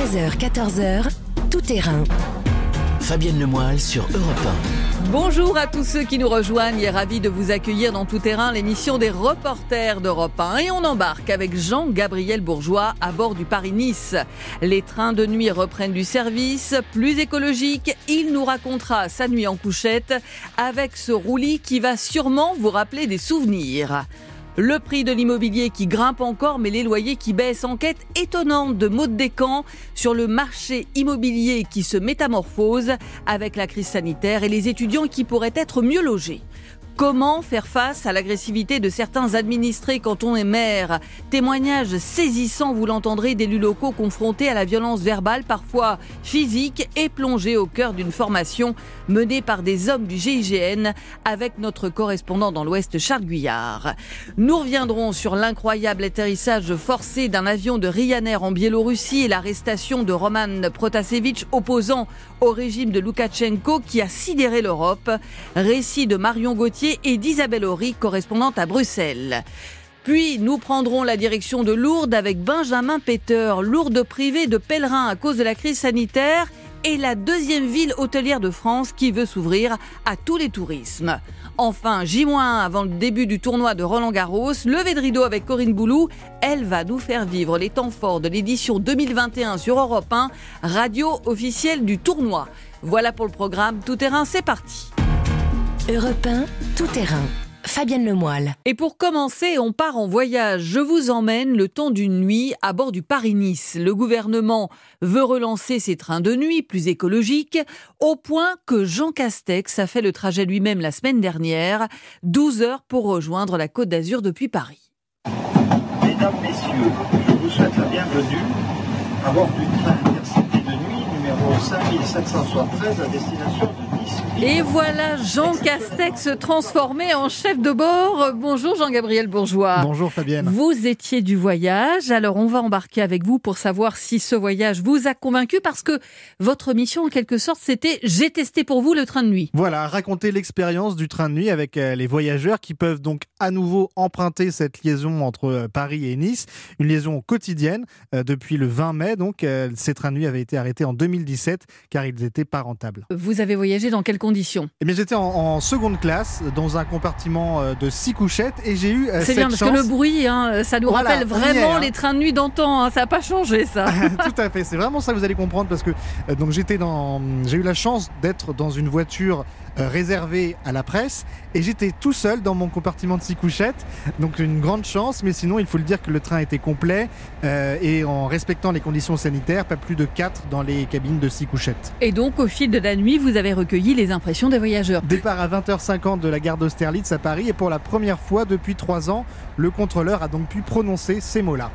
13h, 14h, tout terrain. Fabienne Lemoyle sur Europe Bonjour à tous ceux qui nous rejoignent et ravi de vous accueillir dans Tout Terrain, l'émission des reporters d'Europe 1. Et on embarque avec Jean-Gabriel Bourgeois à bord du Paris-Nice. Les trains de nuit reprennent du service, plus écologique. Il nous racontera sa nuit en couchette avec ce roulis qui va sûrement vous rappeler des souvenirs. Le prix de l'immobilier qui grimpe encore, mais les loyers qui baissent. Enquête étonnante de Maud Descamps sur le marché immobilier qui se métamorphose avec la crise sanitaire et les étudiants qui pourraient être mieux logés. Comment faire face à l'agressivité de certains administrés quand on est maire Témoignage saisissant, vous l'entendrez, d'élus locaux confrontés à la violence verbale, parfois physique, et plongés au cœur d'une formation menée par des hommes du GIGN avec notre correspondant dans l'Ouest, Charles Guyard. Nous reviendrons sur l'incroyable atterrissage forcé d'un avion de Ryanair en Biélorussie et l'arrestation de Roman Protasevich opposant au régime de Loukachenko qui a sidéré l'Europe. Récit de Marion Gauthier et d'Isabelle Horry, correspondante à Bruxelles. Puis nous prendrons la direction de Lourdes avec Benjamin Peter, Lourdes privée de pèlerins à cause de la crise sanitaire et la deuxième ville hôtelière de France qui veut s'ouvrir à tous les tourismes. Enfin, J-1 avant le début du tournoi de Roland Garros, levé de rideau avec Corinne Boulou, elle va nous faire vivre les temps forts de l'édition 2021 sur Europe 1, radio officielle du tournoi. Voilà pour le programme Tout terrain, c'est parti. Europe 1, tout terrain. Fabienne Lemoyle. Et pour commencer, on part en voyage. Je vous emmène le temps d'une nuit à bord du Paris-Nice. Le gouvernement veut relancer ses trains de nuit plus écologiques, au point que Jean Castex a fait le trajet lui-même la semaine dernière, 12 heures pour rejoindre la Côte d'Azur depuis Paris. Mesdames, Messieurs, je vous souhaite la bienvenue à bord du train Intercité de nuit numéro 5773 à destination de. Et voilà Jean Castex transformé en chef de bord. Bonjour Jean-Gabriel Bourgeois. Bonjour Fabienne. Vous étiez du voyage, alors on va embarquer avec vous pour savoir si ce voyage vous a convaincu parce que votre mission en quelque sorte c'était j'ai testé pour vous le train de nuit. Voilà, raconter l'expérience du train de nuit avec euh, les voyageurs qui peuvent donc à nouveau emprunter cette liaison entre euh, Paris et Nice, une liaison quotidienne euh, depuis le 20 mai. Donc ces trains de nuit avaient été arrêtés en 2017 car ils n'étaient pas rentables. Vous avez voyagé dans quelles conditions Eh bien j'étais en, en seconde classe dans un compartiment euh, de six couchettes et j'ai eu euh, C'est bien parce que le bruit, hein, ça nous Voilà, rappelle vraiment hein. les trains de nuit d'antan. hein. Ça n'a pas changé ça. Tout à fait, c'est vraiment ça que vous allez comprendre parce que euh, donc j'étais dans, j'ai eu la chance d'être dans une voiture euh, réservée à la presse et j'étais tout seul dans mon compartiment de six couchettes, donc une grande chance. Mais sinon, il faut le dire que le train était complet euh, et en respectant les conditions sanitaires, pas plus de quatre dans les cabines de six couchettes. Et donc au fil de la nuit, vous avez recueilli les Départ à 20h50 de la gare d'Austerlitz à Paris et pour la première fois depuis trois ans, le contrôleur a donc pu prononcer ces mots-là.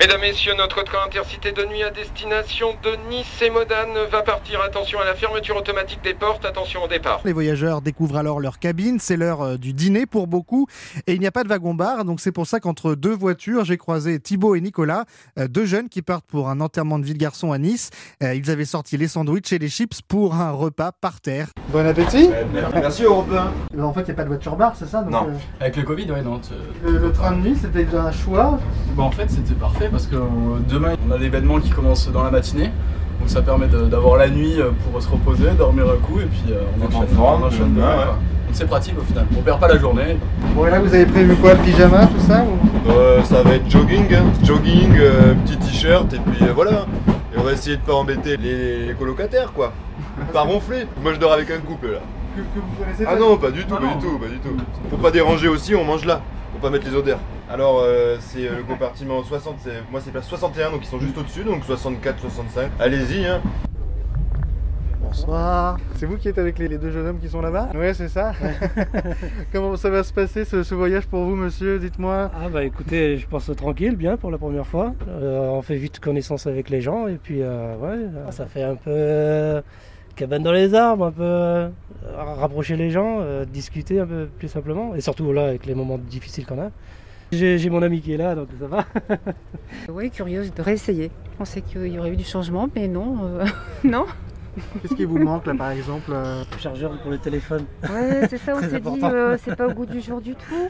Mesdames, Messieurs, notre train intercité de nuit à destination de Nice et Modane va partir. Attention à la fermeture automatique des portes, attention au départ. Les voyageurs découvrent alors leur cabine, c'est l'heure euh, du dîner pour beaucoup et il n'y a pas de wagon-bar, donc c'est pour ça qu'entre deux voitures, j'ai croisé Thibaut et Nicolas, euh, deux jeunes qui partent pour un enterrement de vie de garçon à Nice. Euh, Ils avaient sorti les sandwichs et les chips pour un repas par terre. Bon appétit Merci Européen. En fait, il n'y a pas de voiture-bar, c'est ça? Non. Avec le Covid, ouais, non. le, train de nuit, c'était déjà un choix? Bah, en fait, c'était parfait parce que euh, demain, on a l'événement qui commence dans la matinée. Donc ça permet d'avoir la nuit euh, pour se reposer, dormir un coup et puis euh, on enchaîne, forme, on enchaîne demain, ouais. Donc c'est pratique au final. On perd pas la journée. Bon, et là, vous avez prévu quoi pyjama, tout ça Euh, ça va être jogging, hein. jogging, euh, petit t-shirt et puis euh, voilà. Et on va essayer de pas embêter les, les colocataires quoi. Pas ronfler. Moi je dors avec un couple là. que, vous connaissez Ah non, pas du tout, pas du tout, pas du tout. Pour pas déranger aussi, on mange là. Pas mettre les odeurs. Alors euh, c'est euh, le compartiment 60, c'est- moi c'est place 61 donc ils sont juste au-dessus donc 64, 65. Allez-y hein. Bonsoir. C'est vous qui êtes avec les, les deux jeunes hommes qui sont là-bas? Ouais, c'est ça. Comment ça va se passer ce, ce voyage pour vous, monsieur? Dites-moi. Ah bah écoutez, je pense tranquille, bien pour la première fois. Euh, on fait vite connaissance avec les gens et puis euh, ouais, ça fait un peu euh, cabane dans les arbres, un peu euh, rapprocher les gens, euh, discuter un peu plus simplement et surtout là avec les moments difficiles qu'on a. J'ai mon ami qui est là donc ça va. Oui, curieuse de réessayer. Je pensais qu'il y aurait eu du changement, mais non. euh, non. Qu'est-ce qui vous manque là par exemple euh Le chargeur pour le téléphone. Ouais, c'est ça, on s'est dit, euh, c'est pas au goût du jour du tout.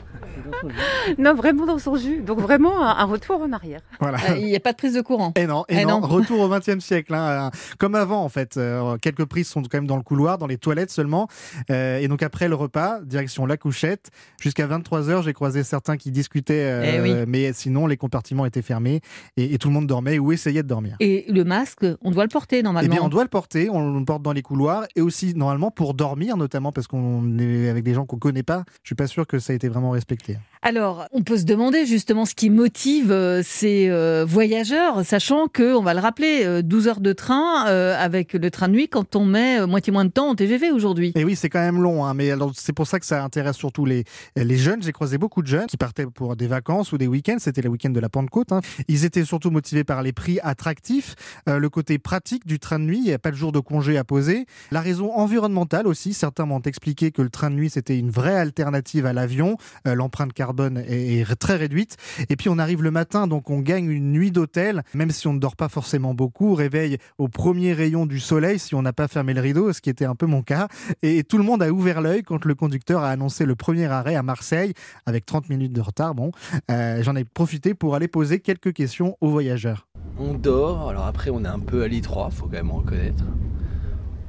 Non, vraiment dans son jus. Donc vraiment un, un retour en arrière. Voilà. Euh, Il n'y a pas de prise de courant. Et non, et Eh non. non. retour au XXe siècle, hein, comme avant en fait. Euh, quelques prises sont quand même dans le couloir, dans les toilettes seulement. Euh, et donc après le repas, direction la couchette, jusqu'à 23h, j'ai croisé certains qui discutaient, euh, Eh oui. mais sinon les compartiments étaient fermés et, et tout le monde dormait ou essayait de dormir. Et le masque, on doit le porter Eh normalement. bien, on doit le porter, on le porte dans les couloirs et aussi normalement pour dormir, notamment parce qu'on est avec des gens qu'on connaît pas. Je suis pas sûr que ça a été vraiment respecté. Alors, on peut se demander justement ce qui motive euh, ces euh, voyageurs, sachant que, on va le rappeler, euh, 12 heures de train euh, avec le train de nuit quand on met euh, moitié moins de temps en TGV aujourd'hui. Et oui, c'est quand même long, hein, mais alors c'est pour ça que ça intéresse surtout les, les jeunes. J'ai croisé beaucoup de jeunes qui partaient pour des vacances ou des week-ends. C'était les week-ends de la Pentecôte. hein. Ils étaient surtout motivés par les prix attractifs, euh, le côté pratique du train de nuit. Il n'y a pas de jour de congé à poser. La raison environnementale aussi. Certains m'ont expliqué que le train de nuit c'était une vraie alternative à l'avion. Euh, L'empreinte carbone est, très réduite. Et puis on arrive le matin, donc on gagne une nuit d'hôtel, même si on ne dort pas forcément beaucoup. Réveil au premier rayon du soleil si on n'a pas fermé le rideau, ce qui était un peu mon cas. Et tout le monde a ouvert l'œil quand le conducteur a annoncé le premier arrêt à Marseille, avec 30 minutes de retard. Bon, euh, j'en ai profité pour aller poser quelques questions aux voyageurs. On dort, alors après on est un peu à l'étroit, faut quand même reconnaître.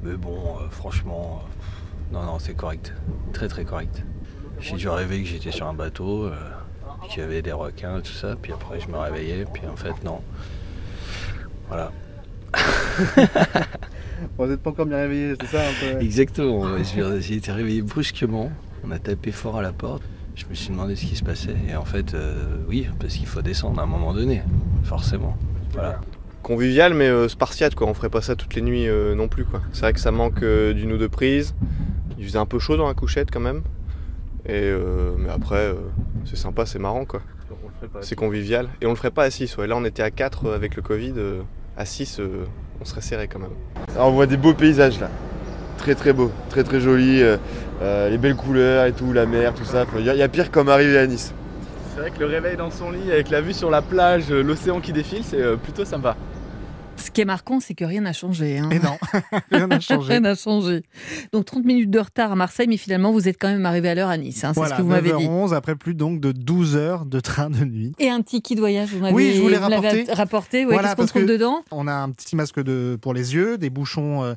Mais bon, euh, franchement, euh, non, non, c'est correct. Très très correct. J'ai dû rêver que j'étais sur un bateau, euh, qu'il y avait des requins et tout ça, puis après je me réveillais, puis en fait non. Voilà. Vous n'êtes pas encore bien réveillé, c'est ça un peu Exactement, j'ai j'ai été réveillé brusquement, on a tapé fort à la porte, je me suis demandé ce qui se passait, et en fait, euh, oui, parce qu'il faut descendre à un moment donné, forcément. Voilà. Convivial, mais euh, spartiate, quoi. On ferait pas ça toutes les nuits euh, non plus, quoi. C'est vrai que ça manque euh, d'une ou deux prises. Il faisait un peu chaud dans la couchette, quand même. Et, euh, mais après, euh, c'est sympa, c'est marrant, quoi. C'est convivial. Et on le ferait pas à 6, ouais. Là, on était à 4 euh, avec le Covid. à 6, euh, on serait serré quand même. on voit des beaux paysages, là. Très, très beaux. Très, très jolis. euh, euh, les belles couleurs et tout, la mer, tout ça. Il y, a- y a pire comme arriver à Nice. C'est vrai que le réveil dans son lit avec la vue sur la plage, l'océan qui défile, c'est plutôt sympa. Ce qui est marquant, c'est que rien n'a changé. hein. Et non, rien n'a changé. Rien n'a changé. Donc 30 minutes de retard à Marseille, mais finalement vous êtes quand même arrivé à l'heure à Nice. hein, c'est Voilà, ce que vous m'avez dit. 9h11, après plus donc de 12 heures de train de nuit. Et un ticket de voyage, vous m'avez Oui, je voulais rapporter. rapporté. ouais, Voilà, Qu'est-ce qu'on trouve dedans? On a un petit masque de, pour les yeux, des bouchons euh,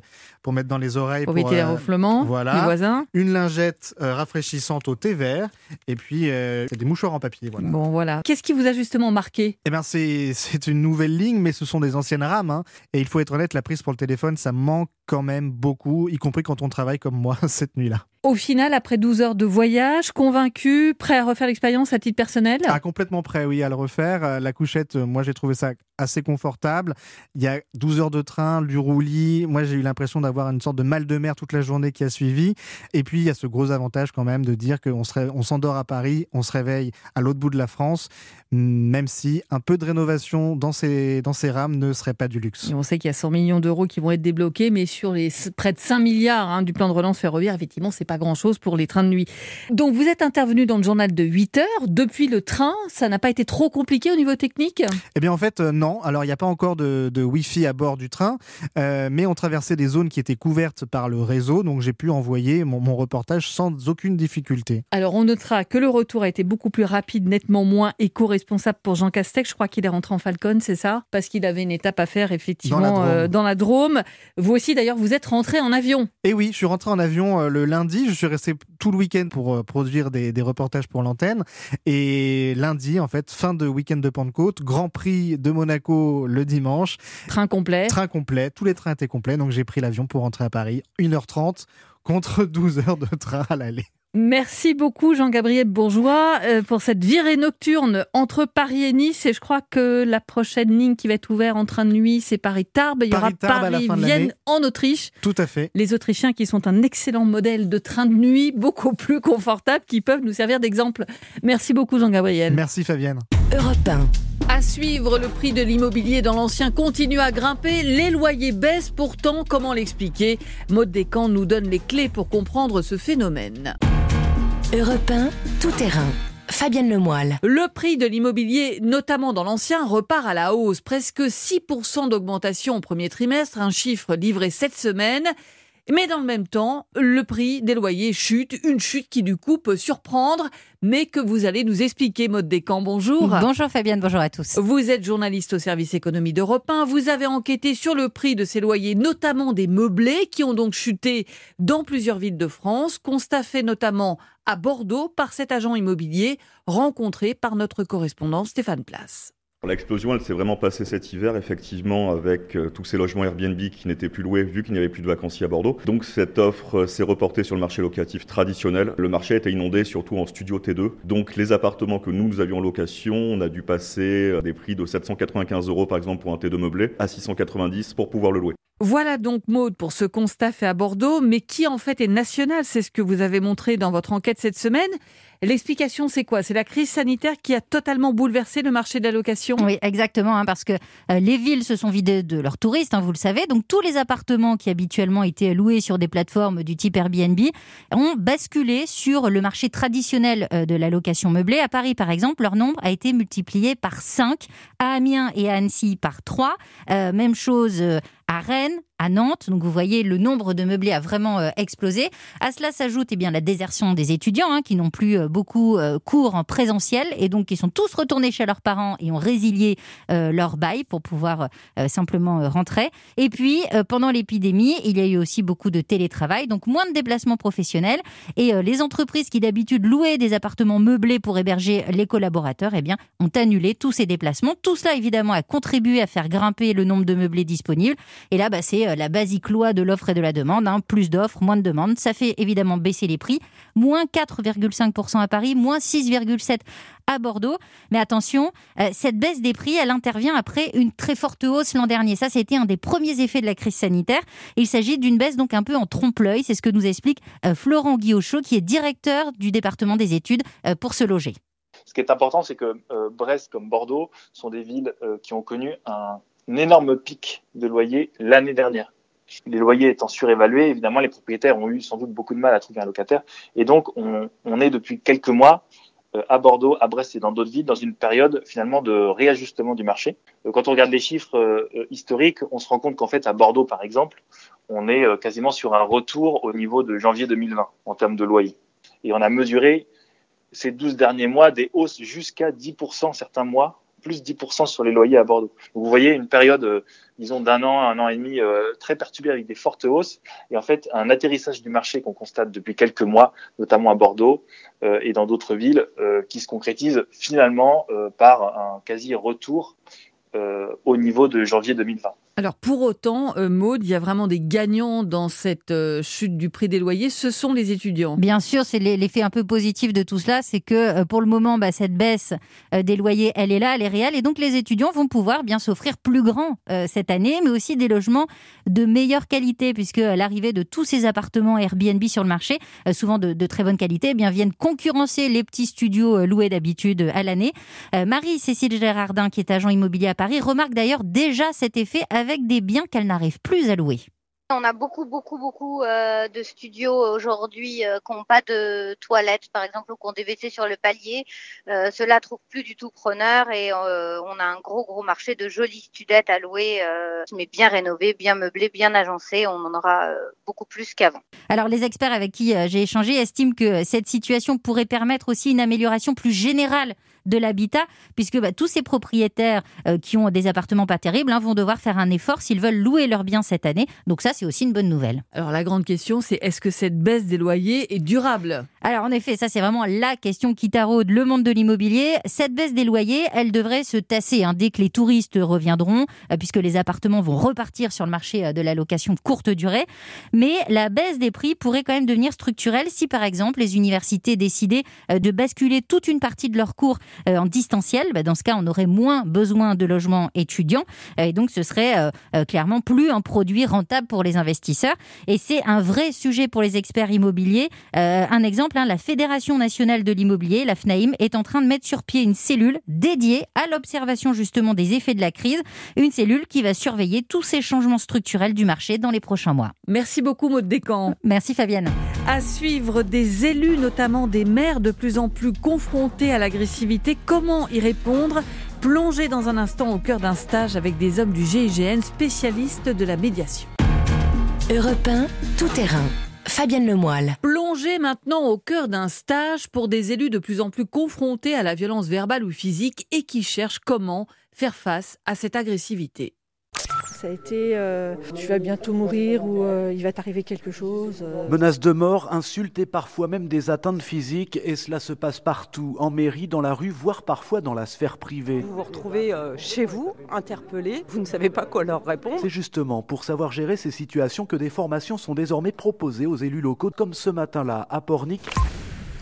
pour mettre dans les oreilles. Pour éviter les euh, renflements voilà. des voisins. Une lingette euh, rafraîchissante au thé vert. Et puis, euh, c'est des mouchoirs en papier. Voilà. Bon, voilà. Qu'est-ce qui vous a justement marqué? Eh c'est c'est une nouvelle ligne, mais ce sont des anciennes rames. hein. Et il faut être honnête, la prise pour le téléphone, ça manque quand même beaucoup, y compris quand on travaille comme moi cette nuit-là. Au final, après 12 heures de voyage, convaincu, prêt à refaire l'expérience à titre personnel? Ah, complètement prêt, oui, à le refaire. Euh, La couchette, euh, moi, j'ai trouvé ça assez confortable. Il y a 12 heures de train, du roulis. Moi, j'ai eu l'impression d'avoir une sorte de mal de mer toute la journée qui a suivi. Et puis, il y a ce gros avantage quand même de dire qu'on s'endort à Paris, on se réveille à l'autre bout de la France, même si un peu de rénovation dans ces, dans ces rames ne serait pas du luxe. Et on sait qu'il y a 100 millions d'euros qui vont être débloqués, mais sur les près de 5 milliards hein, du plan de relance ferroviaire, effectivement, c'est pas grand-chose pour les trains de nuit. Donc, vous êtes intervenu dans le journal de 8 heures. Depuis le train, ça n'a pas été trop compliqué au niveau technique? Eh bien, en fait, euh, non. Alors, il n'y a pas encore de, de Wi-Fi à bord du train, euh, mais on traversait des zones qui étaient couvertes par le réseau, donc j'ai pu envoyer mon, mon reportage sans aucune difficulté. Alors, on notera que le retour a été beaucoup plus rapide, nettement moins éco-responsable pour Jean Castex. Je crois qu'il est rentré en Falcon, c'est ça? Parce qu'il avait une étape à faire, effectivement, Dans la Drôme. euh, dans la Drôme. Vous aussi, d'ailleurs, vous êtes rentré en avion. Et oui, je suis rentré en avion euh, le lundi, je suis resté tout le week-end pour euh, produire des, des reportages pour l'antenne. Et lundi, en fait, fin de week-end de Pentecôte, Grand Prix de Monaco le dimanche. Train complet. Train complet, tous les trains étaient complets, donc j'ai pris l'avion pour rentrer à Paris. 1h30 contre 12 heures de train à l'aller. Merci beaucoup Jean-Gabriel Bourgeois euh, pour cette virée nocturne entre Paris et Nice. Et je crois que la prochaine ligne qui va être ouverte en train de nuit, c'est Paris-Tarbes. Il y aura Paris-Vienne en Autriche. Tout à fait. Les Autrichiens qui sont un excellent modèle de train de nuit, beaucoup plus confortable, qui peuvent nous servir d'exemple. Merci beaucoup Jean-Gabriel. Merci Fabienne. Europe 1. À suivre, le prix de l'immobilier dans l'ancien continue à grimper, les loyers baissent pourtant, comment l'expliquer? Maud Descamps nous donne les clés pour comprendre ce phénomène. Europe 1, tout terrain. Fabienne Lemoyle. Le prix de l'immobilier, notamment dans l'ancien, repart à la hausse. Presque 6% d'augmentation au premier trimestre, un chiffre livré cette semaine. Mais dans le même temps, le prix des loyers chute, une chute qui du coup peut surprendre, mais que vous allez nous expliquer, Maude Descamps. Bonjour. Bonjour Fabienne, bonjour à tous. Vous êtes journaliste au service économie d'Europe 1. Vous avez enquêté sur le prix de ces loyers, notamment des meublés, qui ont donc chuté dans plusieurs villes de France. Constat fait notamment à Bordeaux par cet agent immobilier rencontré par notre correspondant Stéphane Place. L'explosion, elle s'est vraiment passée cet hiver, effectivement, avec euh, tous ces logements Airbnb qui n'étaient plus loués vu qu'il n'y avait plus de vacanciers à Bordeaux. Donc cette offre euh, s'est reportée sur le marché locatif traditionnel. Le marché était inondé surtout en studio T2. Donc les appartements que nous, nous avions en location, on a dû passer à des prix de 795 euros par exemple pour un T2 meublé à 690 pour pouvoir le louer. Voilà donc Maude pour ce constat fait à Bordeaux, mais qui en fait est national, c'est ce que vous avez montré dans votre enquête cette semaine. L'explication, c'est quoi? C'est la crise sanitaire qui a totalement bouleversé le marché de la location? Oui, exactement, hein, parce que euh, les villes se sont vidées de leurs touristes, hein, vous le savez. Donc tous les appartements qui habituellement étaient loués sur des plateformes du type Airbnb ont basculé sur le marché traditionnel euh, de la location meublée. À Paris, par exemple, leur nombre a été multiplié par 5, à Amiens et à Annecy par 3. Euh, même chose à Rennes, à Nantes. Donc vous voyez, le nombre de meublés a vraiment euh, explosé. À cela s'ajoute eh bien la désertion des étudiants hein, qui n'ont plus euh, beaucoup euh, cours en présentiel et donc qui sont tous retournés chez leurs parents et ont résilié leur bail pour pouvoir simplement rentrer. Et puis pendant l'épidémie, il y a eu aussi beaucoup de télétravail, donc moins de déplacements professionnels et les entreprises qui d'habitude louaient des appartements meublés pour héberger les collaborateurs, eh bien ont annulé tous ces déplacements. Tout cela évidemment a contribué à faire grimper le nombre de meublés disponibles. Et là, bah, c'est euh, la basique loi de l'offre et de la demande. Hein. Plus d'offres, moins de demandes. Ça fait évidemment baisser les prix. Moins 4,5% à Paris, moins 6,7% à Bordeaux. Mais attention, euh, cette baisse des prix, elle intervient après une très forte hausse l'an dernier. Ça, c'était un des premiers effets de la crise sanitaire. Il s'agit d'une baisse donc un peu en trompe-l'œil. C'est ce que nous explique euh, Florent Guillochot, qui est directeur du département des études pour se loger. Ce qui est important, c'est que Brest comme Bordeaux sont des villes qui ont connu un un énorme pic de loyers l'année dernière. Les loyers étant surévalués, évidemment, les propriétaires ont eu sans doute beaucoup de mal à trouver un locataire. Et donc, on, on est depuis quelques mois euh, à Bordeaux, à Brest et dans d'autres villes dans une période finalement de réajustement du marché. Euh, quand on regarde les chiffres euh, historiques, on se rend compte qu'en fait, à Bordeaux, par exemple, on est quasiment sur un retour au niveau de janvier 2020 en termes de loyers. Et on a mesuré ces 12 derniers mois des hausses jusqu'à 10% certains mois plus 10% sur les loyers à Bordeaux. vous voyez une période, euh, disons, d'un an, un an et demi, euh, très perturbée avec des fortes hausses, et en fait un atterrissage du marché qu'on constate depuis quelques mois, notamment à Bordeaux euh, et dans d'autres villes, qui se concrétise finalement par un quasi retour au niveau de janvier 2020. Alors pour autant, euh, Maude, il y a vraiment des gagnants dans cette euh, chute du prix des loyers, ce sont les étudiants. Bien sûr, c'est l'effet un peu positif de tout cela, c'est que euh, pour le moment, bah, cette baisse des loyers, elle est là, elle est réelle, et donc les étudiants vont pouvoir bien s'offrir plus grand cette année, mais aussi des logements de meilleure qualité, puisque l'arrivée de tous ces appartements Airbnb sur le marché, souvent de, très bonne qualité, eh bien viennent concurrencer les petits studios loués d'habitude à l'année. Marie-Cécile Gérardin, qui est agent immobilier à Paris, remarque d'ailleurs déjà cet effet avec des biens qu'elle n'arrive plus à louer. On a beaucoup, beaucoup, beaucoup euh, de studios aujourd'hui euh, qui n'ont pas de toilettes, par exemple, ou qui ont des WC sur le palier. Euh, Cela trouve plus du tout preneur et on a un gros, gros marché de jolies studettes à louer, mais bien rénovées, bien meublées, bien agencées. On en aura beaucoup plus qu'avant. Alors, les experts avec qui j'ai échangé estiment que cette situation pourrait permettre aussi une amélioration plus générale de l'habitat, puisque bah, tous ces propriétaires euh, qui ont des appartements pas terribles hein, vont devoir faire un effort s'ils veulent louer leurs biens cette année. Donc ça, c'est aussi une bonne nouvelle. Alors la grande question, c'est est-ce que cette baisse des loyers est durable? Alors en effet, ça c'est vraiment la question qui taraude le monde de l'immobilier. Cette baisse des loyers, elle devrait se tasser hein, dès que les touristes reviendront, euh, puisque les appartements vont repartir sur le marché euh, de la location courte durée. Mais la baisse des prix pourrait quand même devenir structurelle si par exemple les universités décidaient de basculer toute une partie de leurs cours en distanciel, bah, dans ce cas, on aurait moins besoin de logements étudiants. Et donc, ce serait clairement plus un produit rentable pour les investisseurs. Et c'est un vrai sujet pour les experts immobiliers. un exemple, hein, la Fédération nationale de l'immobilier, la FNAIM, est en train de mettre sur pied une cellule dédiée à l'observation justement des effets de la crise. Une cellule qui va surveiller tous ces changements structurels du marché dans les prochains mois. Merci beaucoup, Maud Descamps. Merci, Fabienne. À suivre des élus, notamment des maires de plus en plus confrontés à l'agressivité. Comment y répondre Plongez dans un instant au cœur d'un stage avec des hommes du GIGN spécialistes de la médiation. Europe 1, tout terrain. Fabienne Lemoyle. Plongez maintenant au cœur d'un stage pour des élus de plus en plus confrontés à la violence verbale ou physique et qui cherchent comment faire face à cette agressivité. Ça a été euh, tu vas bientôt mourir ou euh, il va t'arriver quelque chose. Euh. Menaces de mort, insultes et parfois même des atteintes physiques. Et cela se passe partout, en mairie, dans la rue, voire parfois dans la sphère privée. Vous vous retrouvez chez vous, interpellé, vous ne savez pas quoi leur répondre. C'est justement pour savoir gérer ces situations que des formations sont désormais proposées aux élus locaux, comme ce matin-là à Pornic.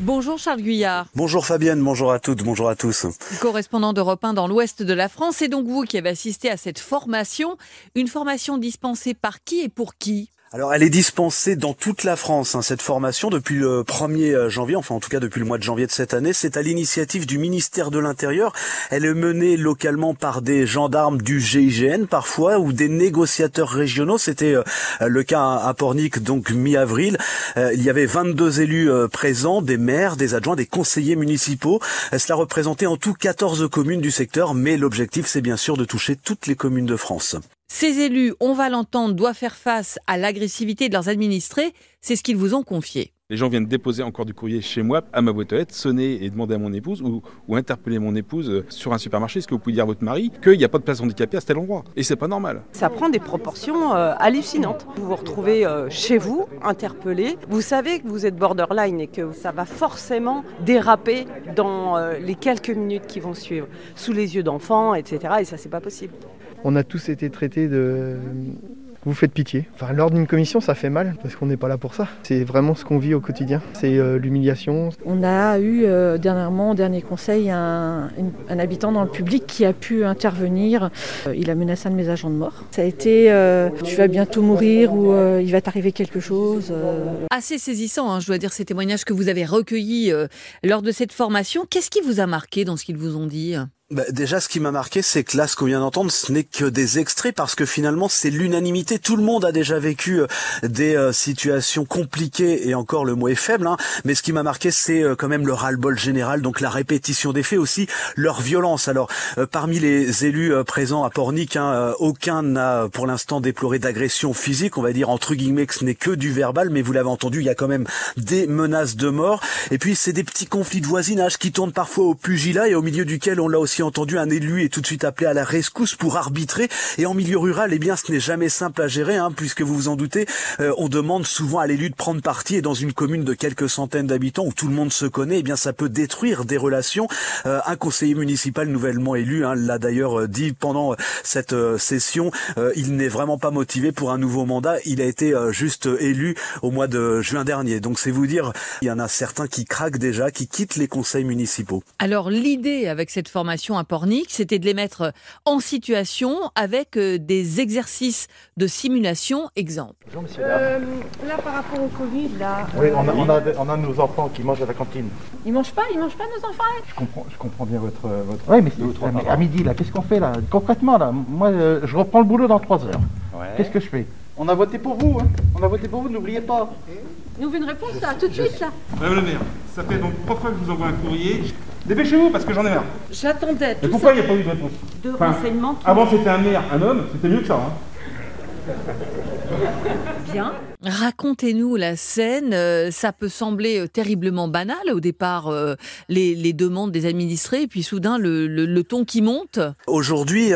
Bonjour Charles Guyard. Bonjour Fabienne, bonjour à toutes, bonjour à tous. Correspondant d'Europe 1 dans l'ouest de la France, c'est donc vous qui avez assisté à cette formation. Une formation dispensée par qui et pour qui? Alors elle est dispensée dans toute la France, hein, cette formation, depuis le 1er euh, janvier, enfin en tout cas depuis le mois de janvier de cette année. C'est à l'initiative du ministère de l'Intérieur. Elle est menée localement par des gendarmes du GIGN parfois ou des négociateurs régionaux. C'était euh, le cas à Pornic, donc mi-avril. Euh, il y avait 22 élus présents, des maires, des adjoints, des conseillers municipaux. Cela représentait en tout 14 communes du secteur, mais l'objectif c'est bien sûr de toucher toutes les communes de France. Ces élus, on va l'entendre, doivent faire face à l'agressivité de leurs administrés. C'est ce qu'ils vous ont confié. Les gens viennent déposer encore du courrier chez moi, à ma boîte aux lettres, sonner et demander à mon épouse ou, interpeller mon épouse euh, sur un supermarché. Est-ce que vous pouvez dire à votre mari qu'il n'y a pas de place handicapée à tel endroit? Et c'est pas normal. Ça prend des proportions euh, hallucinantes. Vous vous retrouvez euh, chez vous, interpellé. Vous savez que vous êtes borderline et que ça va forcément déraper dans les quelques minutes qui vont suivre, sous les yeux d'enfants, etc. Et ça, c'est pas possible on a tous été traités de vous faites pitié. Enfin, lors d'une commission, ça fait mal parce qu'on n'est pas là pour ça. C'est vraiment ce qu'on vit au quotidien. C'est euh, l'humiliation. On a eu euh, dernièrement, au dernier conseil, un, habitant dans le public qui a pu intervenir. Euh, il a menacé un de mes agents de mort. Ça a été tu vas bientôt mourir ou il va t'arriver quelque chose. Assez saisissant, hein, je dois dire, ces témoignages que vous avez recueillis lors de cette formation. Qu'est-ce qui vous a marqué dans ce qu'ils vous ont dit? Bah, déjà, ce qui m'a marqué, c'est que là, ce qu'on vient d'entendre, ce n'est que des extraits parce que finalement, c'est l'unanimité. Tout le monde a déjà vécu euh, des euh, situations compliquées et encore le mot est faible. Hein. mais ce qui m'a marqué, c'est euh, quand même le ras-le-bol général, donc la répétition des faits, aussi leur violence. Alors, parmi les élus présents à Pornic, hein, aucun n'a pour l'instant déploré d'agression physique. On va dire entre guillemets que ce n'est que du verbal, mais vous l'avez entendu, il y a quand même des menaces de mort. Et puis, c'est des petits conflits de voisinage qui tournent parfois au pugilat et au milieu duquel on l'a aussi entendu un élu est tout de suite appelé à la rescousse pour arbitrer. Et en milieu rural, eh bien, ce n'est jamais simple à gérer, hein, puisque vous vous en doutez, euh, on demande souvent à l'élu de prendre parti. Et dans une commune de quelques centaines d'habitants où tout le monde se connaît, eh bien, ça peut détruire des relations. Euh, un conseiller municipal nouvellement élu hein, l'a d'ailleurs euh, dit pendant cette session. il n'est vraiment pas motivé pour un nouveau mandat. Il a été juste élu au mois de juin dernier. Donc c'est vous dire, il y en a certains qui craquent déjà, qui quittent les conseils municipaux. Alors l'idée avec cette formation à Pornic, c'était de les mettre en situation avec euh, des exercices de simulation. Exemple. Euh, là, par rapport au Covid, là. Oui, on a, on, a, on a, nos enfants qui mangent à la cantine. Ils mangent pas, ils mangent pas nos enfants. Je comprends, je comprends bien votre. votre oui, mais, à midi, là, qu'est-ce qu'on fait là Concrètement, là, moi, euh, je reprends le boulot dans trois heures. Qu'est-ce que je fais? On a voté pour vous, hein On a voté pour vous, n'oubliez pas. Nous veut une réponse là, tout de suite là. Madame le maire, ça fait donc trois fois que je vous envoie un courrier. Dépêchez-vous parce que j'en ai marre. J'attendais. Mais pourquoi il n'y a pas eu de réponse De renseignements. Avant c'était un maire, un homme, c'était mieux que ça. Hein. Bien. Racontez-nous la scène. Euh, ça peut sembler euh, terriblement banal au départ, euh, les, demandes des administrés, et puis soudain le, ton qui monte. Aujourd'hui,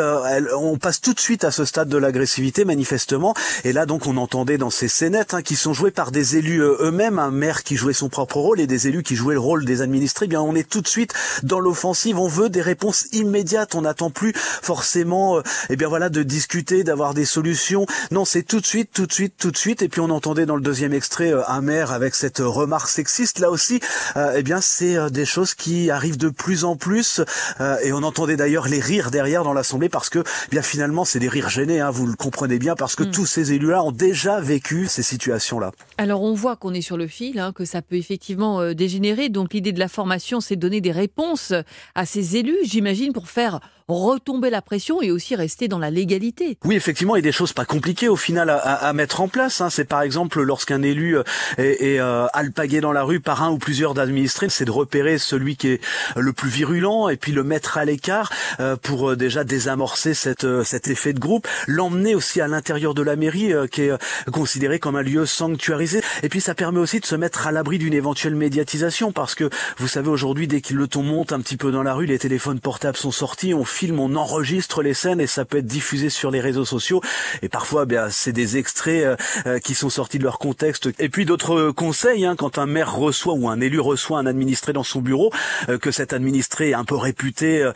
on passe tout de suite à ce stade de l'agressivité, manifestement. Et là, donc, on entendait dans ces scénettes hein, qui sont jouées par des élus eux-mêmes, un maire qui jouait son propre rôle et des élus qui jouaient le rôle des administrés. Eh bien, on est tout de suite dans l'offensive. On veut des réponses immédiates. On n'attend plus forcément, eh bien voilà, de discuter, d'avoir des solutions. Non, c'est tout de suite, tout de suite, tout de suite. Et puis on entendait dans le deuxième extrait euh, un maire avec cette remarque sexiste. Là aussi, euh, eh bien, c'est euh, des choses qui arrivent de plus en plus. Euh, et on entendait d'ailleurs les rires derrière dans l'Assemblée parce que, eh bien, finalement, c'est des rires gênés. Hein, vous le comprenez bien parce que Mm. tous ces élus-là ont déjà vécu ces situations-là. Alors on voit qu'on est sur le fil, hein, que ça peut effectivement euh, dégénérer. Donc l'idée de la formation, c'est de donner des réponses à ces élus, j'imagine, pour faire retomber la pression et aussi rester dans la légalité. Oui, effectivement, il y a des choses pas compliquées au final à, à- mettre en place. Hein. C'est par exemple lorsqu'un élu euh, est, est euh, alpagué dans la rue par un ou plusieurs d'administrés, c'est de repérer celui qui est le plus virulent et puis le mettre à l'écart euh, pour euh, déjà désamorcer cette, euh, cet effet de groupe, l'emmener aussi à l'intérieur de la mairie euh, qui est considéré comme un lieu sanctuarisé. Et puis ça permet aussi de se mettre à l'abri d'une éventuelle médiatisation parce que vous savez aujourd'hui dès que le ton monte un petit peu dans la rue, les téléphones portables sont sortis, on enregistre les scènes et ça peut être diffusé sur les réseaux sociaux. Et parfois, bien, c'est des extraits euh, euh, qui sont sortis de leur contexte. Et puis d'autres conseils, hein, quand un maire reçoit ou un élu reçoit un administré dans son bureau, euh, que cet administré est un peu réputé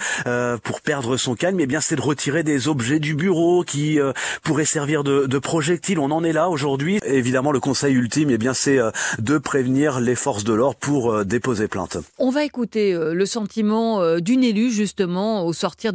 pour perdre son calme, eh bien, c'est de retirer des objets du bureau qui pourraient servir de, de projectiles. On en est là aujourd'hui. Et Évidemment, le conseil ultime, eh bien, c'est de prévenir les forces de l'ordre pour déposer plainte. On va écouter le sentiment d'une élue justement au sortir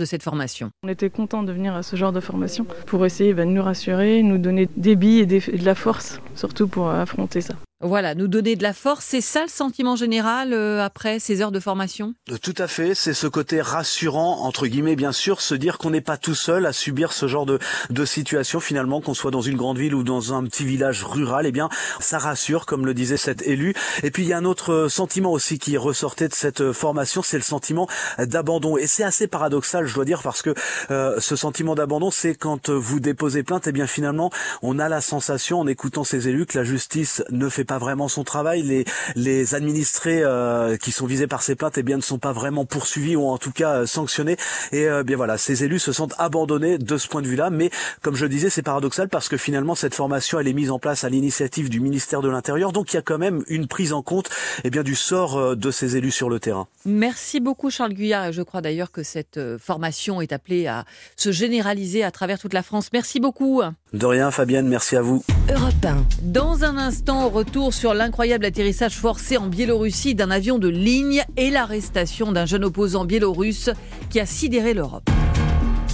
On était content de venir à ce genre de formation pour essayer bah, de nous rassurer, nous donner des billes et de la force, surtout pour affronter ça. Voilà, nous donner de la force, c'est ça le sentiment général euh, après ces heures de formation? Euh, Tout à fait, c'est ce côté rassurant, entre guillemets bien sûr, se dire qu'on n'est pas tout seul à subir ce genre de, de situation finalement, qu'on soit dans une grande ville ou dans un petit village rural, eh bien ça rassure, comme le disait cet élu. Et puis il y a un autre euh, sentiment aussi qui ressortait de cette euh, formation, c'est le sentiment d'abandon. Et c'est assez paradoxal, je dois dire, parce que euh, ce sentiment d'abandon, c'est quand vous déposez plainte, eh bien finalement, on a la sensation, en écoutant ces élus, que la justice ne fait pas vraiment son travail. Les, les administrés euh, qui sont visés par ces plaintes, eh bien, ne sont pas vraiment poursuivis ou en tout cas euh, sanctionnés. Et euh, bien voilà, ces élus se sentent abandonnés de ce point de vue-là. Mais comme je le disais, c'est paradoxal parce que finalement, cette formation, elle est mise en place à l'initiative du ministère de l'Intérieur. Donc il y a quand même une prise en compte eh bien, du sort euh, de ces élus sur le terrain. Merci beaucoup Charles Guyard et je crois d'ailleurs que cette formation est appelée à se généraliser à travers toute la France. Merci beaucoup. De rien, Fabienne, merci à vous. Europe 1. Dans un instant, retour sur l'incroyable atterrissage forcé en Biélorussie d'un avion de ligne et l'arrestation d'un jeune opposant biélorusse qui a sidéré l'Europe.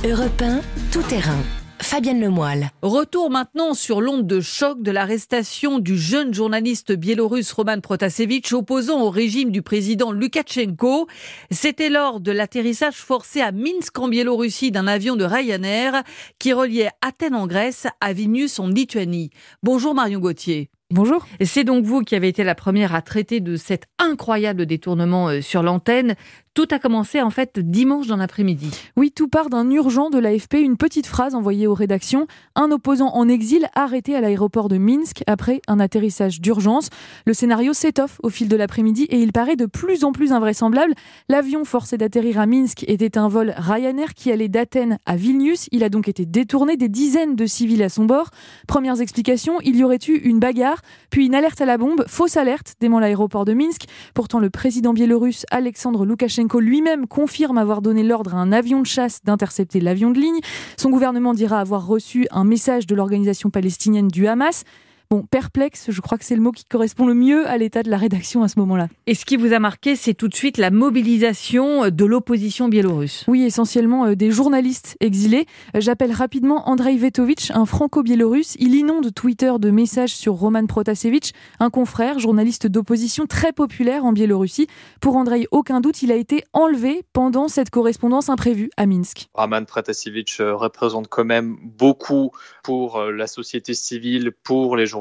Europe 1, tout terrain. Fabienne Lemoyle. Retour maintenant sur l'onde de choc de l'arrestation du jeune journaliste biélorusse Roman Protasevich opposant au régime du président Lukashenko. C'était lors de l'atterrissage forcé à Minsk en Biélorussie d'un avion de Ryanair qui reliait Athènes en Grèce à Vilnius en Lituanie. Bonjour Marion Gauthier. Bonjour. C'est donc vous qui avez été la première à traiter de cet incroyable détournement euh, sur l'antenne. Tout a commencé en fait dimanche dans l'après-midi. Oui, tout part d'un urgent de l'AFP, une petite phrase envoyée aux rédactions. Un opposant en exil arrêté à l'aéroport de Minsk après un atterrissage d'urgence. Le scénario s'étoffe au fil de l'après-midi et il paraît de plus en plus invraisemblable. L'avion forcé d'atterrir à Minsk était un vol Ryanair qui allait d'Athènes à Vilnius. Il a donc été détourné, des dizaines de civils à son bord. Premières explications, il y aurait eu une bagarre, puis une alerte à la bombe, fausse alerte, dément l'aéroport de Minsk. Pourtant, le président biélorusse Alexandre Loukachenko lui-même confirme avoir donné l'ordre à un avion de chasse d'intercepter l'avion de ligne. Son gouvernement dira avoir reçu un message de l'organisation palestinienne du Hamas. Bon, perplexe, je crois que c'est le mot qui correspond le mieux à l'état de la rédaction à ce moment-là. Et ce qui vous a marqué, c'est tout de suite la mobilisation de l'opposition biélorusse. Oui, essentiellement euh, des journalistes exilés. Euh, J'appelle rapidement Andrei Vetovitch, un franco-biélorusse. Il inonde Twitter de messages sur Roman Protasevich, un confrère, journaliste d'opposition très populaire en Biélorussie. Pour Andrei, aucun doute, il a été enlevé pendant cette correspondance imprévue à Minsk. Roman Protasevich euh, représente quand même beaucoup pour euh, la société civile, pour les journalistes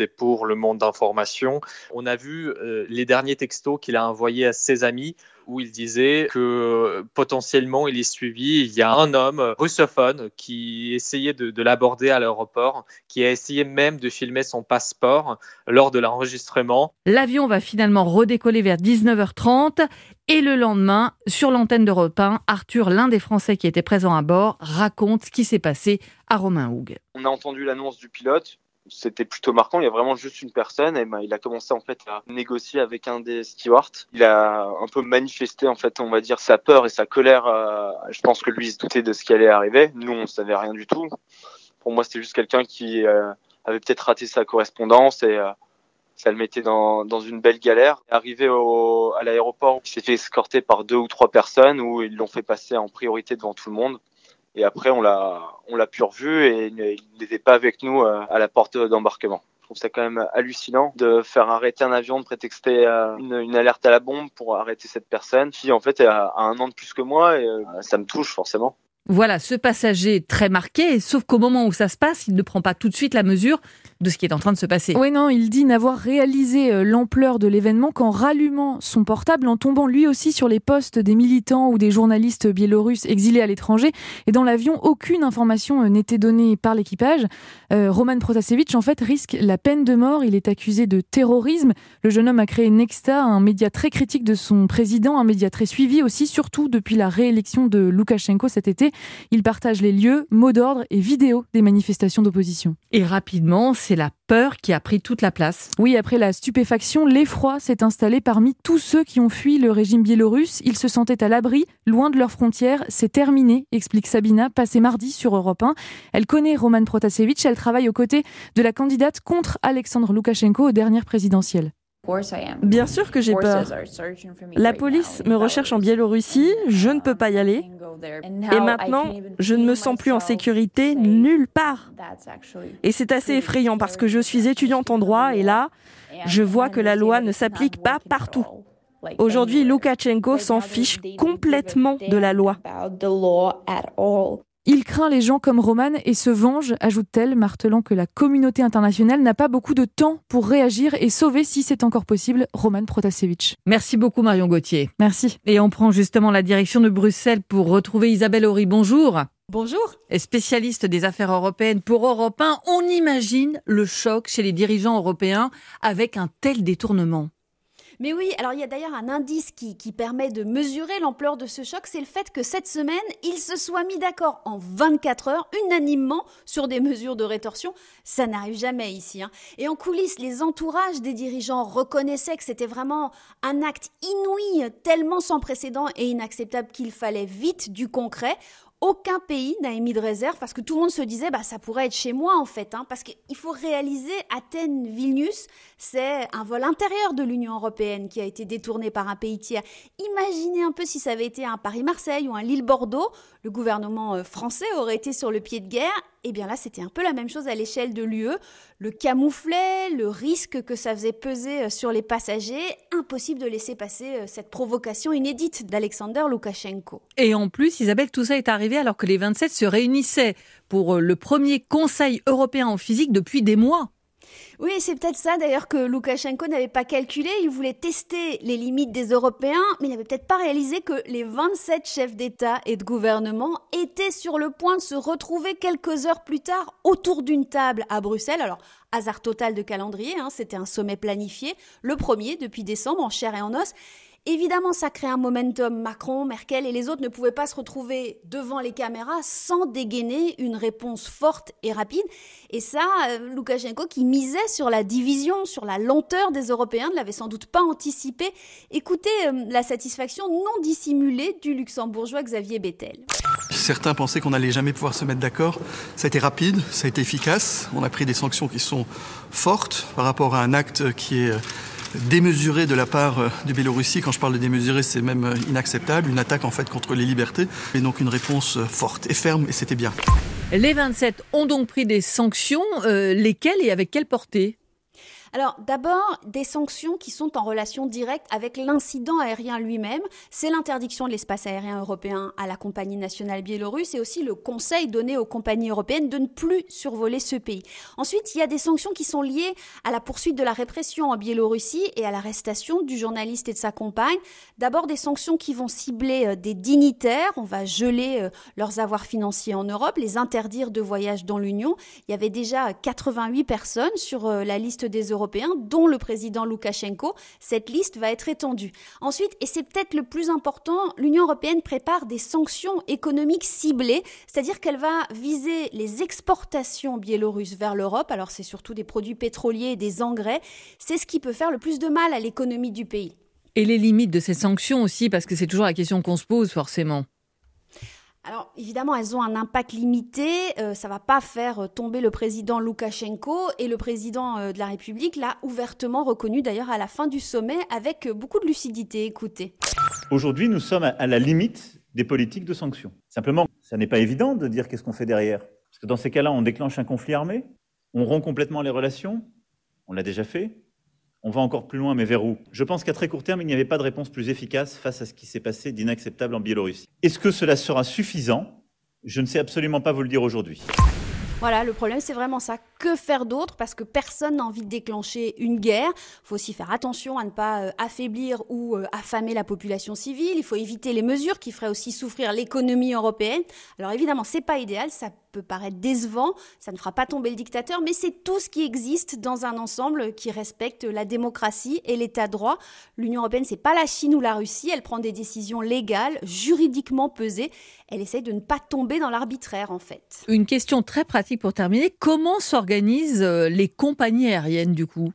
et pour le monde d'information. On a vu euh, les derniers textos qu'il a envoyés à ses amis où il disait que euh, potentiellement il est suivi. Il y a un homme russophone qui essayait de, de l'aborder à l'aéroport, qui a essayé même de filmer son passeport lors de l'enregistrement. L'avion va finalement redécoller vers 19h30 et le lendemain, sur l'antenne d'Europe 1, Arthur, l'un des Français qui était présent à bord, raconte ce qui s'est passé à Romain Houg. On a entendu l'annonce du pilote. C'était plutôt marquant. Il y a vraiment juste une personne. Et ben, il a commencé en fait à négocier avec un des stewards. Il a un peu manifesté en fait, on va dire, sa peur et sa colère. euh, je pense que lui il se doutait de ce qui allait arriver. Nous, on savait rien du tout. Pour moi, c'était juste quelqu'un qui avait peut-être raté sa correspondance et ça le mettait dans, une belle galère. Arrivé à l'aéroport, il s'est fait escorter par deux ou trois personnes où ils l'ont fait passer en priorité devant tout le monde. Et après, on l'a, on l'a pu revu et il n'était pas avec nous euh, à la porte d'embarquement. Je trouve ça quand même hallucinant de faire arrêter un avion, de prétexter euh, une, alerte à la bombe pour arrêter cette personne qui, en fait, a un an de plus que moi et euh, ça me touche forcément. Voilà, ce passager très marqué, sauf qu'au moment où ça se passe, il ne prend pas tout de suite la mesure de ce qui est en train de se passer. Oui, non, il dit n'avoir réalisé euh, l'ampleur de l'événement qu'en rallumant son portable, en tombant lui aussi sur les postes des militants ou des journalistes biélorusses exilés à l'étranger. Et dans l'avion, aucune information euh, n'était donnée par l'équipage. Euh, Roman Protasevich, en fait, risque la peine de mort. Il est accusé de terrorisme. Le jeune homme a créé Nexta, un média très critique de son président, un média très suivi aussi, surtout depuis la réélection de Loukachenko cet été. Il partage les lieux, mots d'ordre et vidéos des manifestations d'opposition. Et rapidement, c'est la peur qui a pris toute la place. Oui, après la stupéfaction, l'effroi s'est installé parmi tous ceux qui ont fui le régime biélorusse. Ils se sentaient à l'abri, loin de leurs frontières. C'est terminé, explique Sabina, passée mardi sur Europe 1. Elle connaît Roman Protasevich, elle travaille aux côtés de la candidate contre Alexandre Loukachenko aux dernières présidentielles. Bien sûr que j'ai peur. La police me recherche en Biélorussie, je ne peux pas y aller. Et maintenant, je ne me sens plus en sécurité nulle part. Et c'est assez effrayant parce que je suis étudiante en droit et là, je vois que la loi ne s'applique pas partout. Aujourd'hui, Loukachenko s'en fiche complètement de la loi. Il craint les gens comme Roman et se venge, ajoute-t-elle, martelant que la communauté internationale n'a pas beaucoup de temps pour réagir et sauver, si c'est encore possible, Roman Protasevich. Merci beaucoup Marion Gauthier. Merci. Et on prend justement la direction de Bruxelles pour retrouver Isabelle Horry. Bonjour. Bonjour. Et spécialiste des affaires européennes pour Europe 1, on imagine le choc chez les dirigeants européens avec un tel détournement. Mais oui, alors il y a d'ailleurs un indice qui, permet de mesurer l'ampleur de ce choc, c'est le fait que cette semaine, ils se soient mis d'accord en 24 heures, unanimement, sur des mesures de rétorsion. Ça n'arrive jamais ici. Hein. Et en coulisses, les entourages des dirigeants reconnaissaient que c'était vraiment un acte inouï, tellement sans précédent et inacceptable qu'il fallait vite du concret. Aucun pays n'a émis de réserve parce que tout le monde se disait bah ça pourrait être chez moi en fait hein, parce qu'il faut réaliser Athènes Vilnius c'est un vol intérieur de l'Union européenne qui a été détourné par un pays tiers. Imaginez un peu si ça avait été un Paris Marseille ou un Lille Bordeaux, le gouvernement euh, français aurait été sur le pied de guerre. Et eh bien là c'était un peu la même chose à l'échelle de l'UE, le camouflet, le risque que ça faisait peser euh, sur les passagers, impossible de laisser passer euh, cette provocation inédite d'Alexander Loukachenko. Et en plus Isabelle tout ça est arrivé alors que les 27 se réunissaient pour le premier Conseil européen en physique depuis des mois. Oui, c'est peut-être ça d'ailleurs que Loukachenko n'avait pas calculé. Il voulait tester les limites des Européens, mais il n'avait peut-être pas réalisé que les 27 chefs d'État et de gouvernement étaient sur le point de se retrouver quelques heures plus tard autour d'une table à Bruxelles. Alors, hasard total de calendrier, hein, c'était un sommet planifié, le premier depuis décembre en chair et en os. Évidemment, ça crée un momentum. Macron, Merkel et les autres ne pouvaient pas se retrouver devant les caméras sans dégainer une réponse forte et rapide. Et ça, euh, Loukachenko, qui misait sur la division, sur la lenteur des Européens, ne l'avait sans doute pas anticipé. Écoutez euh, la satisfaction non dissimulée du luxembourgeois Xavier Bettel. Certains pensaient qu'on n'allait jamais pouvoir se mettre d'accord. Ça a été rapide, ça a été efficace. On a pris des sanctions qui sont fortes par rapport à un acte qui est euh, démesuré de la part euh, de Biélorussie. Quand je parle de démesuré, c'est même euh, inacceptable. Une attaque en fait contre les libertés. Et donc une réponse euh, forte et ferme, et c'était bien. Les 27 ont donc pris des sanctions. lesquelles et avec quelle portée? Alors d'abord, des sanctions qui sont en relation directe avec l'incident aérien lui-même. C'est l'interdiction de l'espace aérien européen à la compagnie nationale biélorusse et aussi le conseil donné aux compagnies européennes de ne plus survoler ce pays. Ensuite, il y a des sanctions qui sont liées à la poursuite de la répression en Biélorussie et à l'arrestation du journaliste et de sa compagne. D'abord des sanctions qui vont cibler euh, des dignitaires. On va geler euh, leurs avoirs financiers en Europe, les interdire de voyage dans l'Union. Il y avait déjà 88 personnes sur euh, la liste des européens, dont le président Loukachenko. Cette liste va être étendue. Ensuite, et c'est peut-être le plus important, l'Union européenne prépare des sanctions économiques ciblées, c'est-à-dire qu'elle va viser les exportations biélorusses vers l'Europe. Alors c'est surtout des produits pétroliers et des engrais. C'est ce qui peut faire le plus de mal à l'économie du pays. Et les limites de ces sanctions aussi, parce que c'est toujours la question qu'on se pose forcément. Alors évidemment, elles ont un impact limité. Euh, ça va pas faire euh, tomber le président Loukachenko et le président euh, de la République l'a ouvertement reconnu d'ailleurs à la fin du sommet avec beaucoup de lucidité. Écoutez. Aujourd'hui, nous sommes à la limite des politiques de sanctions. Simplement, ça n'est pas évident de dire qu'est-ce qu'on fait derrière. Parce que dans ces cas-là, on déclenche un conflit armé, on rompt complètement les relations, on l'a déjà fait, on va encore plus loin, mais vers où? Je pense qu'à très court terme, il n'y avait pas de réponse plus efficace face à ce qui s'est passé d'inacceptable en Biélorussie. Est-ce que cela sera suffisant? Je ne sais absolument pas vous le dire aujourd'hui. Voilà, le problème c'est vraiment ça. Que faire d'autre? Parce que personne n'a envie de déclencher une guerre. Il faut aussi faire attention à ne pas euh, affaiblir ou euh, affamer la population civile. Il faut éviter les mesures qui feraient aussi souffrir l'économie européenne. Alors évidemment, c'est pas idéal, ça peut paraître décevant, ça ne fera pas tomber le dictateur, mais c'est tout ce qui existe dans un ensemble qui respecte la démocratie et l'état de droit. L'Union européenne, c'est pas la Chine ou la Russie, elle prend des décisions légales, juridiquement pesées. Elle essaye de ne pas tomber dans l'arbitraire en fait. Une question très pratique pour terminer, comment s'organisent euh, les compagnies aériennes du coup?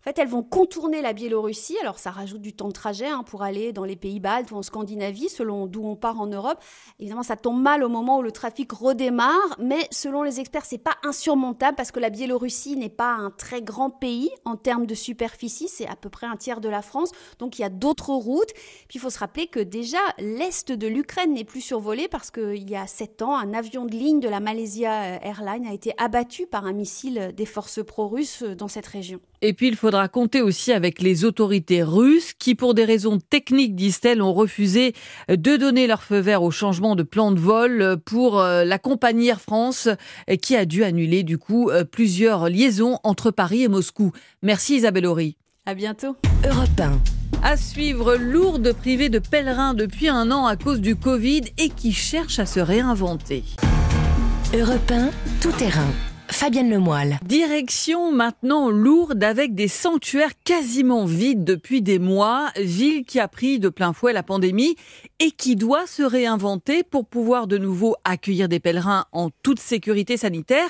En fait, elles vont contourner la Biélorussie. Alors, ça rajoute du temps de trajet hein, pour aller dans les pays baltes ou en Scandinavie, selon d'où on part en Europe. Évidemment, ça tombe mal au moment où le trafic redémarre, mais selon les experts, c'est pas insurmontable parce que la Biélorussie n'est pas un très grand pays en termes de superficie. C'est à peu près un tiers de la France. Donc, il y a d'autres routes. Puis, il faut se rappeler que déjà, l'est de l'Ukraine n'est plus survolé parce qu'il y a sept ans, un avion de ligne de la Malaysia Airlines a été abattu par un missile des forces pro-russes dans cette région. Et puis il faudra compter aussi avec les autorités russes qui, pour des raisons techniques, disent-elles, ont refusé de donner leur feu vert au changement de plan de vol pour euh, la compagnie Air France qui a dû annuler du coup euh, plusieurs liaisons entre Paris et Moscou. Merci Isabelle Horry. À bientôt. Europe 1. À suivre, lourde privée de pèlerins depuis un an à cause du Covid et qui cherche à se réinventer. Europe 1, tout terrain. Fabienne Lemoyle. Direction maintenant lourde avec des sanctuaires quasiment vides depuis des mois, ville qui a pris de plein fouet la pandémie et qui doit se réinventer pour pouvoir de nouveau accueillir des pèlerins en toute sécurité sanitaire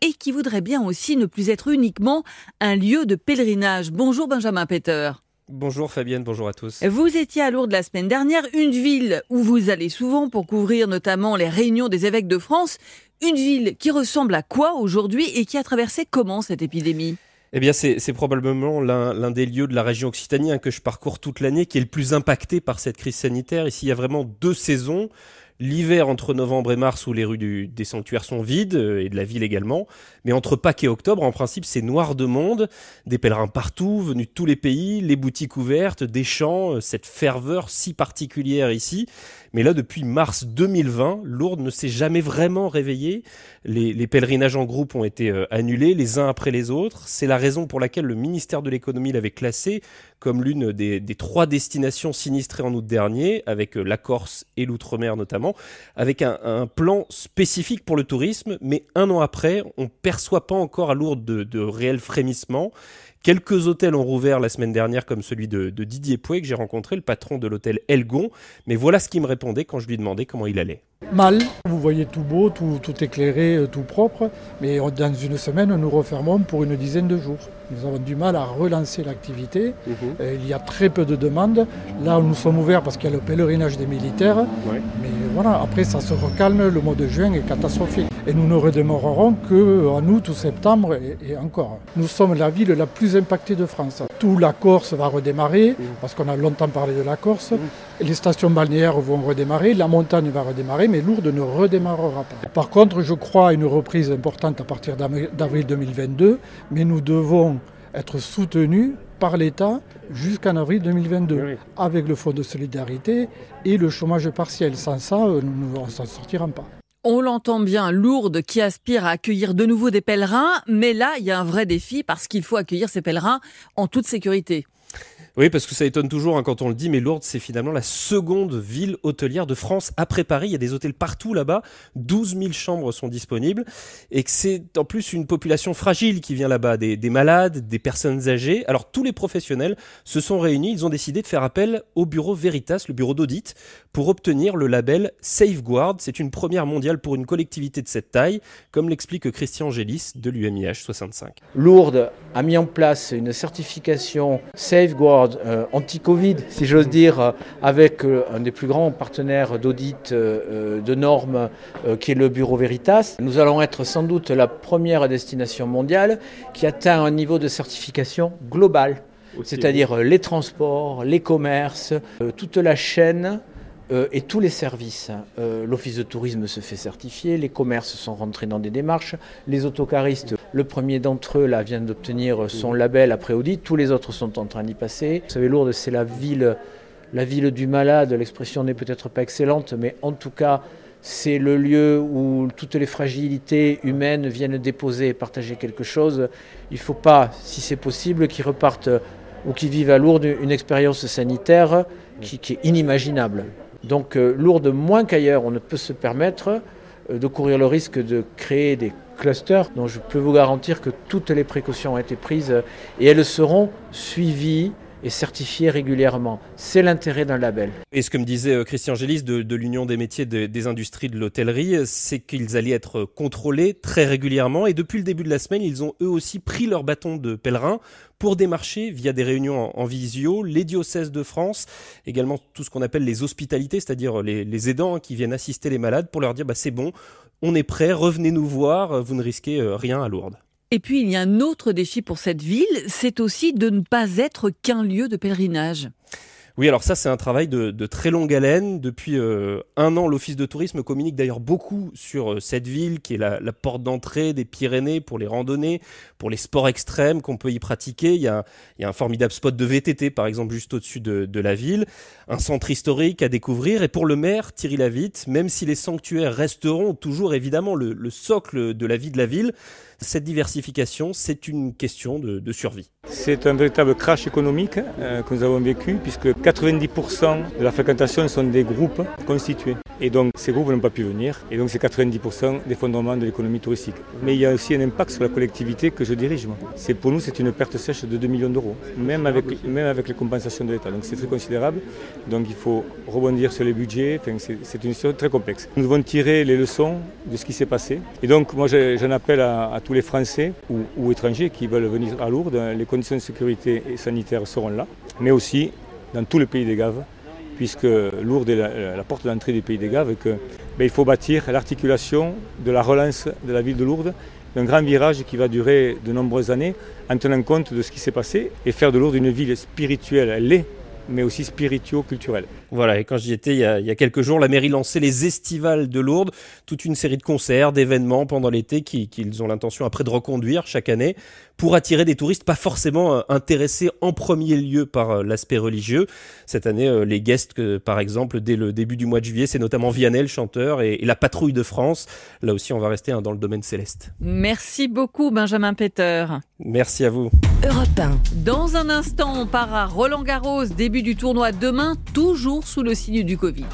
et qui voudrait bien aussi ne plus être uniquement un lieu de pèlerinage. Bonjour Benjamin Peter. Bonjour Fabienne, bonjour à tous. Vous étiez à Lourdes la semaine dernière, une ville où vous allez souvent pour couvrir notamment les réunions des évêques de France, une ville qui ressemble à quoi aujourd'hui et qui a traversé comment cette épidémie? Eh bien, c'est probablement l'un des lieux de la région Occitanie que je parcours toute l'année qui est le plus impacté par cette crise sanitaire. Ici, il y a vraiment deux saisons. L'hiver entre novembre et mars où les rues des sanctuaires sont vides euh, et de la ville également. Mais entre Pâques et octobre, en principe, c'est noir de monde. Des pèlerins partout, venus de tous les pays, les boutiques ouvertes, des chants, euh, cette ferveur si particulière ici. Mais là, depuis mars 2020, Lourdes ne s'est jamais vraiment réveillée. Les, pèlerinages en groupe ont été euh, annulés les uns après les autres. C'est la raison pour laquelle le ministère de l'économie l'avait classé comme l'une des, trois destinations sinistrées en août dernier, avec la Corse et l'outre-mer notamment, avec un, plan spécifique pour le tourisme. Mais un an après, on perçoit pas encore à Lourdes de, de réels frémissements. Quelques hôtels ont rouvert la semaine dernière, comme celui de, Didier Pouet, que j'ai rencontré, le patron de l'hôtel Elgon. Mais voilà ce qu'il me répondait quand je lui demandais comment il allait. Mal, vous voyez tout beau, tout, tout éclairé, euh, tout propre, mais dans une semaine, nous refermons pour une dizaine de jours. Nous avons du mal à relancer l'activité. Mhm. Euh, il y a très peu de demandes. Là, nous sommes ouverts parce qu'il y a le pèlerinage des militaires. Mais voilà, après, ça se recalme. Le mois de juin est catastrophique. Et nous ne redémarrerons qu'en août ou septembre et, encore. Nous sommes la ville la plus impactée de France. Tout la Corse va redémarrer, mhm. parce qu'on a longtemps parlé de la Corse. Mhm. Les stations balnéaires vont redémarrer, la montagne va redémarrer, mais Lourdes ne redémarrera pas. Par contre, je crois à une reprise importante à partir d'avril 2022, mais nous devons être soutenus par l'État jusqu'en avril 2022, avec le Fonds de solidarité et le chômage partiel. Sans ça, euh, nous ne s'en sortirons pas. On l'entend bien, Lourdes qui aspire à accueillir de nouveau des pèlerins, mais là, il y a un vrai défi parce qu'il faut accueillir ces pèlerins en toute sécurité. Oui, parce que ça étonne toujours hein, quand on le dit, mais Lourdes, c'est finalement la seconde ville hôtelière de France après Paris. Il y a des hôtels partout là-bas. 12 000 chambres sont disponibles. Et que c'est en plus une population fragile qui vient là-bas, des, malades, des personnes âgées. Alors tous les professionnels se sont réunis. Ils ont décidé de faire appel au bureau Veritas, le bureau d'audit, pour obtenir le label Safeguard. C'est une première mondiale pour une collectivité de cette taille, comme l'explique Christian Gélis de l'UMIH 65. Lourdes a mis en place une certification Safeguard accord anti-Covid, si j'ose dire, avec un des plus grands partenaires d'audit de normes qui est le Bureau Veritas. Nous allons être sans doute la première destination mondiale qui atteint un niveau de certification global, c'est-à-dire les transports, les commerces, toute la chaîne euh, et tous les services. Euh, l'Office de tourisme se fait certifier, les commerces sont rentrés dans des démarches, les autocaristes, le premier d'entre eux là, vient d'obtenir son label après audit, tous les autres sont en train d'y passer. Vous savez, Lourdes, c'est la ville, la ville du malade, l'expression n'est peut-être pas excellente, mais en tout cas, c'est le lieu où toutes les fragilités humaines viennent déposer et partager quelque chose. Il ne faut pas, si c'est possible, qu'ils repartent ou qu'ils vivent à Lourdes une expérience sanitaire qui est inimaginable. Donc euh, Lourdes moins qu'ailleurs, on ne peut se permettre euh, de courir le risque de créer des clusters. Dont je peux vous garantir que toutes les précautions ont été prises euh, et elles seront suivies et certifiées régulièrement. C'est l'intérêt d'un label. Et ce que me disait Christian Gélis de, l'Union des métiers des industries de l'hôtellerie, c'est qu'ils allaient être contrôlés très régulièrement. Et depuis le début de la semaine, ils ont eux aussi pris leur bâton de pèlerin pour démarcher via des réunions en, visio les diocèses de France, également tout ce qu'on appelle les hospitalités, c'est-à-dire les, aidants qui viennent assister les malades pour leur dire bah, c'est bon, on est prêt, revenez nous voir, vous ne risquez euh, rien à Lourdes. Et puis il y a un autre défi pour cette ville, c'est aussi de ne pas être qu'un lieu de pèlerinage. Oui, alors ça, c'est un travail de, très longue haleine. Depuis euh, un an, l'Office de tourisme communique d'ailleurs beaucoup sur euh, cette ville qui est la, porte d'entrée des Pyrénées pour les randonnées, pour les sports extrêmes qu'on peut y pratiquer. Il y, a, un formidable spot de VTT, par exemple, juste au-dessus de, la ville, un centre historique à découvrir. Et pour le maire, Thierry Lavitte, même si les sanctuaires resteront toujours évidemment le socle de la vie de la ville, cette diversification, c'est une question de, survie. C'est un véritable crash économique euh, que nous avons vécu puisque 90% de la fréquentation sont des groupes constitués. Et donc ces groupes n'ont pas pu venir. Et donc c'est 90% d'effondrement de l'économie touristique. Mais il y a aussi un impact sur la collectivité que je dirige. C'est pour nous c'est une perte sèche de 2 millions d'euros, même avec, les compensations de l'État. Donc c'est très considérable. Donc il faut rebondir sur les budgets. c'est une situation très complexe. Nous devons tirer les leçons de ce qui s'est passé. Et donc moi j'en appelle à, tous les Français ou, étrangers qui veulent venir à Lourdes. Les conditions de sécurité et sanitaire seront là, mais aussi dans tout le pays des Gaves puisque Lourdes est la, porte d'entrée du pays des Gaves, et que ben, il faut bâtir l'articulation de la relance de la ville de Lourdes, d'un grand virage qui va durer de nombreuses années, en tenant compte de ce qui s'est passé, et faire de Lourdes une ville spirituelle. Elle mais aussi spirituo-culturelle. Voilà, et quand j'y étais il y, a, quelques jours, la mairie lançait les estivales de Lourdes, toute une série de concerts, d'événements pendant l'été qu'ils ont l'intention après de reconduire chaque année pour attirer des touristes pas forcément euh, intéressés en premier lieu par euh, l'aspect religieux. Cette année, euh, les guests, par exemple, dès le début du mois de juillet, c'est notamment Vianney, le chanteur, et, la patrouille de France. Là aussi, on va rester hein, dans le domaine céleste. Merci beaucoup, Benjamin Peter. Merci à vous. Europe Dans un instant, on part à Roland Garros, début du tournoi demain, toujours sous le signe du Covid.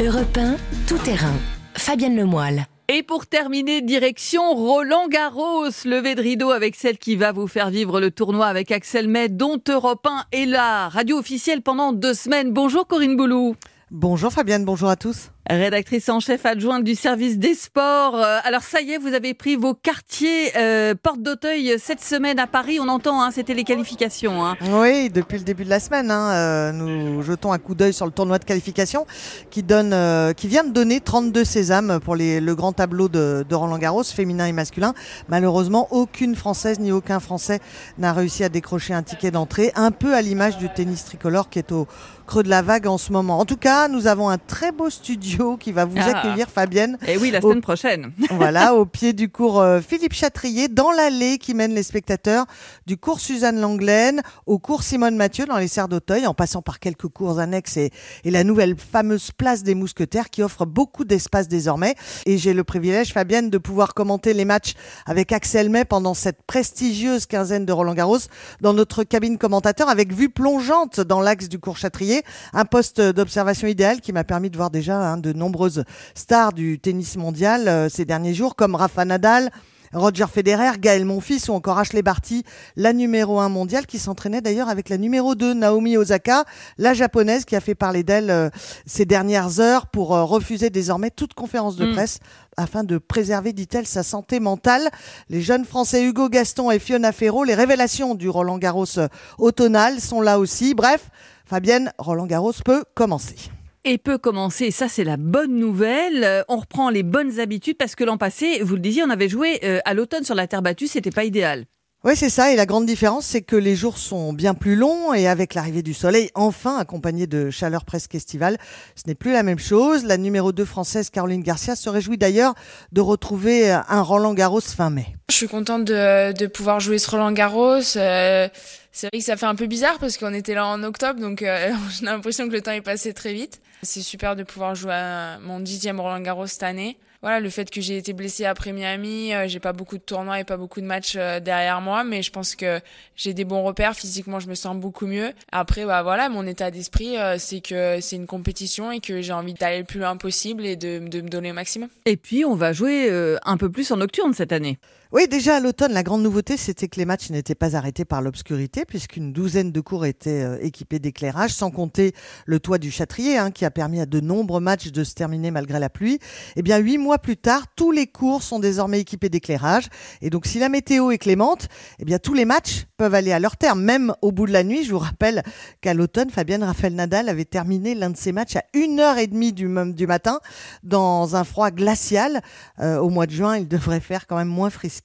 Europe 1, tout terrain. Fabienne Lemoyle. Et pour terminer, direction Roland Garros, levé de rideau avec celle qui va vous faire vivre le tournoi avec Axel May, dont Europe 1 est la radio officielle pendant deux semaines. Bonjour Corinne Boulou. Bonjour Fabienne, bonjour à tous. Rédactrice en chef adjointe du service des sports. Euh, alors ça y est, vous avez pris vos quartiers euh, porte d'Auteuil cette semaine à Paris. On entend, hein, c'était les qualifications. Hein. Oui, depuis le début de la semaine, hein, euh, nous jetons un coup d'œil sur le tournoi de qualification qui donne, qui vient de donner 32 sésames pour les, le grand tableau de, de Roland Garros, féminin et masculin. Malheureusement, aucune française ni aucun français n'a réussi à décrocher un ticket d'entrée, un peu à l'image du tennis tricolore qui est au creux de la vague en ce moment. En tout cas, nous avons un très beau studio qui va vous ah. accueillir, Fabienne. Et eh oui, la semaine prochaine. voilà, au pied du cours euh, Philippe Chatrier, dans l'allée qui mène les spectateurs du cours Suzanne Langlaine au cours Simone Mathieu dans les Serres d'Auteuil, en passant par quelques cours annexes et, et la nouvelle fameuse place des Mousquetaires qui offre beaucoup d'espace désormais. Et j'ai le privilège, Fabienne, de pouvoir commenter les matchs avec Axel May pendant cette prestigieuse quinzaine de Roland Garros dans notre cabine commentateur avec vue plongeante dans l'axe du cours Chatrier, un poste d'observation idéal qui m'a permis de voir déjà un de nombreuses stars du tennis mondial euh, ces derniers jours, comme Rafa Nadal, Roger Federer, Gaël Monfils ou encore Ashley Barty, la numéro 1 mondiale qui s'entraînait d'ailleurs avec la numéro 2 Naomi Osaka, la japonaise qui a fait parler d'elle euh, ces dernières heures pour euh, refuser désormais toute conférence de mm. presse afin de préserver, dit-elle, sa santé mentale. Les jeunes Français Hugo Gaston et Fiona Ferro, les révélations du Roland Garros euh, automnal sont là aussi. Bref, Fabienne, Roland Garros peut commencer et peut commencer. Ça, c'est la bonne nouvelle. Euh, on reprend les bonnes habitudes parce que l'an passé, vous le disiez, on avait joué euh, à l'automne sur la terre battue, c'était pas idéal. Oui, c'est ça. Et la grande différence, c'est que les jours sont bien plus longs et avec l'arrivée du soleil, enfin accompagné de chaleur presque estivale, ce n'est plus la même chose. La numéro 2 française, Caroline Garcia, se réjouit d'ailleurs de retrouver un Roland Garros fin mai. Je suis contente de, de pouvoir jouer ce Roland Garros. Euh, c'est vrai que ça fait un peu bizarre parce qu'on était là en octobre, donc euh, j'ai l'impression que le temps est passé très vite. C'est super de pouvoir jouer à mon dixième Roland Garros cette année voilà, le fait que j'ai été blessée après Miami, euh, j'ai pas beaucoup de tournois et pas beaucoup de matchs euh, derrière moi, mais je pense que j'ai des bons repères. Physiquement, je me sens beaucoup mieux. Après, bah voilà, mon état d'esprit, euh, c'est que c'est une compétition et que j'ai envie d'aller le plus loin possible et de, de me donner le maximum. Et puis, on va jouer un peu plus en nocturne cette année. Oui, déjà à l'automne, la grande nouveauté, c'était que les matchs n'étaient pas arrêtés par l'obscurité, puisqu'une douzaine de cours étaient euh, équipés d'éclairage, sans compter le toit du Châtrier, hein, qui a permis à de nombreux matchs de se terminer malgré la pluie. Eh bien, huit mois plus tard, tous les cours sont désormais équipés d'éclairage. Et donc, si la météo est clémente, eh bien, tous les matchs peuvent aller à leur terme, même au bout de la nuit. Je vous rappelle qu'à l'automne, Fabienne Raphaël Nadal avait terminé l'un de ses matchs à 1h30 du, du matin, dans un froid glacial. Euh, au mois de juin, il devrait faire quand même moins frisqué.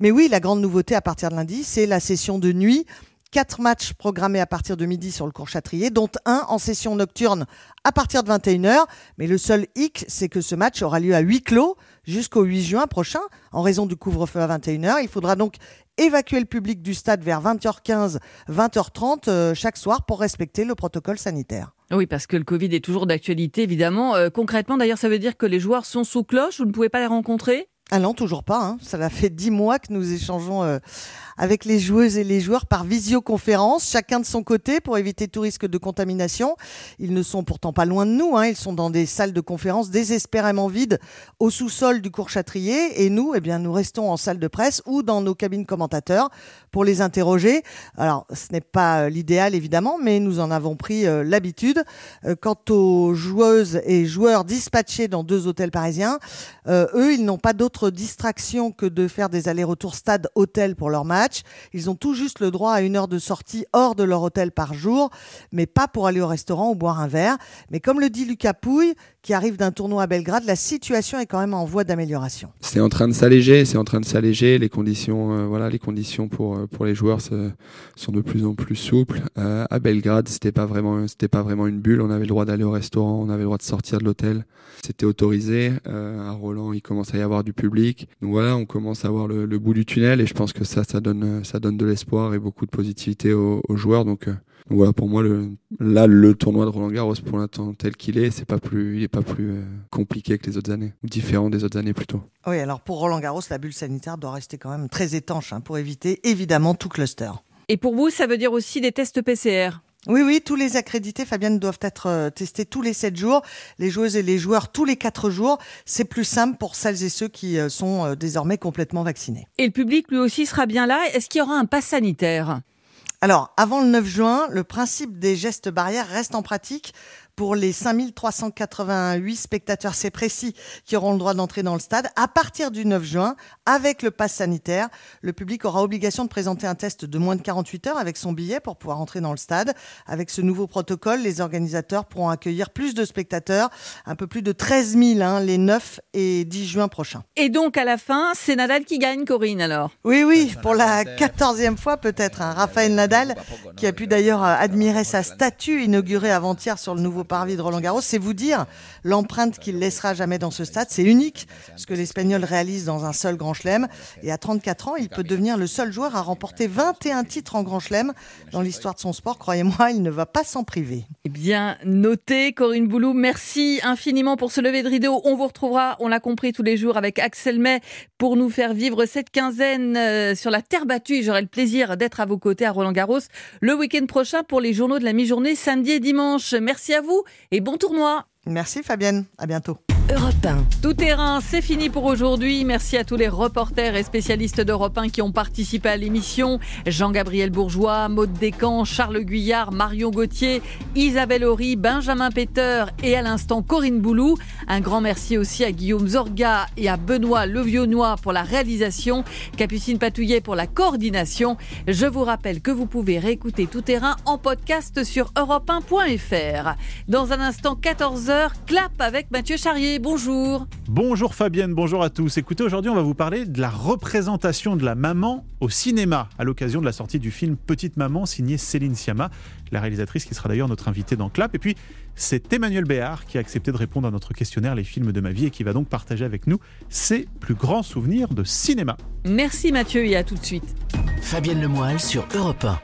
Mais oui, la grande nouveauté à partir de lundi, c'est la session de nuit. Quatre matchs programmés à partir de midi sur le cours Châtrier, dont un en session nocturne à partir de 21h. Mais le seul hic, c'est que ce match aura lieu à huis clos jusqu'au 8 juin prochain, en raison du couvre-feu à 21h. Il faudra donc évacuer le public du stade vers 20h15, 20h30 euh, chaque soir pour respecter le protocole sanitaire. Oui, parce que le Covid est toujours d'actualité, évidemment. Euh, concrètement, d'ailleurs, ça veut dire que les joueurs sont sous cloche, vous ne pouvez pas les rencontrer? Ah non, toujours pas. Hein. Ça fait dix mois que nous échangeons euh, avec les joueuses et les joueurs par visioconférence, chacun de son côté pour éviter tout risque de contamination. Ils ne sont pourtant pas loin de nous. Hein. Ils sont dans des salles de conférence désespérément vides au sous-sol du cours Châtrier. Et nous, eh bien, nous restons en salle de presse ou dans nos cabines commentateurs pour les interroger. Alors, ce n'est pas euh, l'idéal évidemment, mais nous en avons pris euh, l'habitude. quant aux joueuses et joueurs dispatchés dans deux hôtels parisiens, eux, ils n'ont pas d'autre distraction que de faire des allers-retours stade-hôtel pour leur match. Ils ont tout juste le droit à une heure de sortie hors de leur hôtel par jour, mais pas pour aller au restaurant ou boire un verre. Mais comme le dit Lucas Pouille, qui arrive d'un tournoi à Belgrade, la situation est quand même en voie d'amélioration. C'est en train de s'alléger, c'est en train de s'alléger. Les conditions, euh, voilà, les conditions pour euh, pour les joueurs sont de plus en plus souples. Euh, à Belgrade, c'était pas vraiment, c'était pas vraiment une bulle. On avait le droit d'aller au restaurant, on avait le droit de sortir de l'hôtel. C'était autorisé. à Roland, il commence à y avoir du public. Donc voilà, on commence à voir le, bout du tunnel et je pense que ça, ça donne, ça donne de l'espoir et beaucoup de positivité aux, aux joueurs. Donc voilà, pour moi, le, là, le tournoi de Roland Garros, pour l'instant tel qu'il est, c'est pas plus, il est pas plus euh, compliqué que les autres années, ou différent des autres années plutôt. Oui, alors pour Roland Garros, la bulle sanitaire doit rester quand même très étanche hein, pour éviter évidemment tout cluster. Et pour vous, ça veut dire aussi des tests PCR oui, oui, tous les accrédités, Fabienne, doivent être euh, testés tous les 7 jours, les joueuses et les joueurs tous les 4 jours. C'est plus simple pour celles et ceux qui euh, sont désormais complètement vaccinés. Et le public, lui aussi, sera bien là. Est-ce qu'il y aura un pass sanitaire? Alors, avant le 9 juin, le principe des gestes barrières reste en pratique pour les 5388 spectateurs, c'est précis, qui auront le droit d'entrer dans le stade. À partir du 9 juin, avec le pass sanitaire, le public aura obligation de présenter un test de moins de 48 heures avec son billet pour pouvoir entrer dans le stade. Avec ce nouveau protocole, les organisateurs pourront accueillir plus de spectateurs, un peu plus de 13 000 hein, les 9 et 10 juin prochains. Et donc à la fin, c'est Nadal qui gagne, Corinne alors? Oui, oui, pour la quatorzième fois peut-être. Hein. Raphaël Nadal, qui a pu d'ailleurs admirer sa statue inaugurée avant-hier sur le nouveau parvis de Roland Garros, c'est vous dire l'empreinte qu'il laissera jamais dans ce stade. C'est unique ce que l'Espagnol réalise dans un seul Grand Chelem. Et à 34 ans, il peut devenir le seul joueur à remporter 21 titres en Grand Chelem dans l'histoire de son sport. Croyez-moi, il ne va pas s'en priver. Eh bien, noté, Corinne Boulou. Merci infiniment pour ce lever de rideau. On vous retrouvera, on l'a compris, tous les jours avec Axel May pour nous faire vivre cette quinzaine euh, sur la terre battue. J'aurai le plaisir d'être à vos côtés à Roland Garros le week-end prochain pour les journaux de la mi-journée samedi et dimanche. Merci à vous et bon tournoi. Merci Fabienne, à bientôt. Europe 1. Tout terrain, c'est fini pour aujourd'hui. Merci à tous les reporters et spécialistes d'Europe 1 qui ont participé à l'émission. Jean-Gabriel Bourgeois, Maude Descamps, Charles Guyard, Marion Gauthier, Isabelle Horry, Benjamin Peter et à l'instant Corinne Boulou. Un grand merci aussi à Guillaume Zorga et à Benoît Levionnois pour la réalisation, Capucine Patouillet pour la coordination. Je vous rappelle que vous pouvez réécouter Tout terrain en podcast sur europe1.fr. Dans un instant, 14h, clap avec Mathieu Charrier bonjour. Bonjour Fabienne, bonjour à tous. Écoutez, aujourd'hui on va vous parler de la représentation de la maman au cinéma à l'occasion de la sortie du film Petite Maman signé Céline Sciamma, la réalisatrice qui sera d'ailleurs notre invitée dans Clap. Et puis c'est Emmanuel Béard qui a accepté de répondre à notre questionnaire Les films de ma vie et qui va donc partager avec nous ses plus grands souvenirs de cinéma. Merci Mathieu et à tout de suite. Fabienne Lemoyle sur Europe 1.